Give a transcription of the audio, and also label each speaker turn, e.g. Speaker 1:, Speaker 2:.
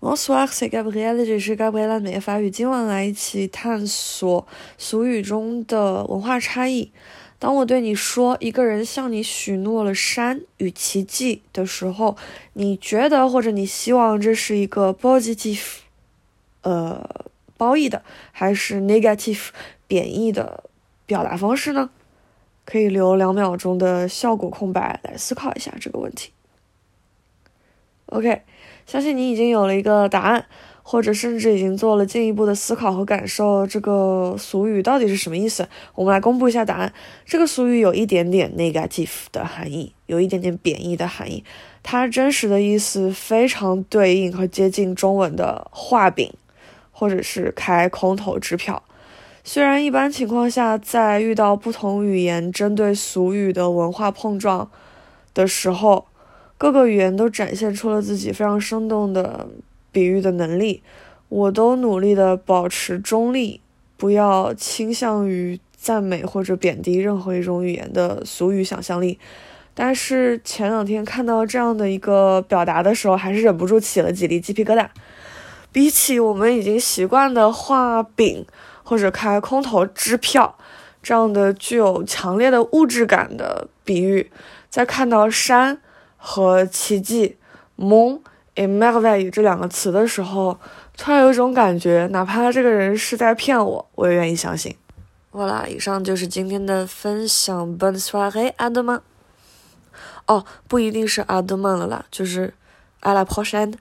Speaker 1: Bonsoir, c'est Gabrielle，这里是 Gabrielle 的每日法语。今晚来一起探索俗语中的文化差异。当我对你说一个人向你许诺了山与奇迹的时候，你觉得或者你希望这是一个 positive，呃，褒义的，还是 negative，贬义的表达方式呢？可以留两秒钟的效果空白来思考一下这个问题。OK，相信你已经有了一个答案，或者甚至已经做了进一步的思考和感受。这个俗语到底是什么意思？我们来公布一下答案。这个俗语有一点点 negative 的含义，有一点点贬义的含义。它真实的意思非常对应和接近中文的画饼，或者是开空头支票。虽然一般情况下，在遇到不同语言针对俗语的文化碰撞的时候，各个语言都展现出了自己非常生动的比喻的能力，我都努力的保持中立，不要倾向于赞美或者贬低任何一种语言的俗语想象力。但是前两天看到这样的一个表达的时候，还是忍不住起了几粒鸡皮疙瘩。比起我们已经习惯的画饼或者开空头支票这样的具有强烈的物质感的比喻，在看到山。和奇迹，mon e merveille 这两个词的时候，突然有一种感觉，哪怕这个人是在骗我，我也愿意相信。好啦，以上就是今天的分享。Bonne soirée, à demain。哦，不一定是 à demain 了啦，就是 à la prochaine。